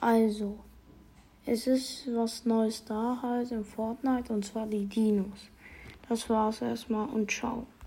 Also, es ist was Neues da halt in Fortnite und zwar die Dinos. Das war's erstmal und ciao.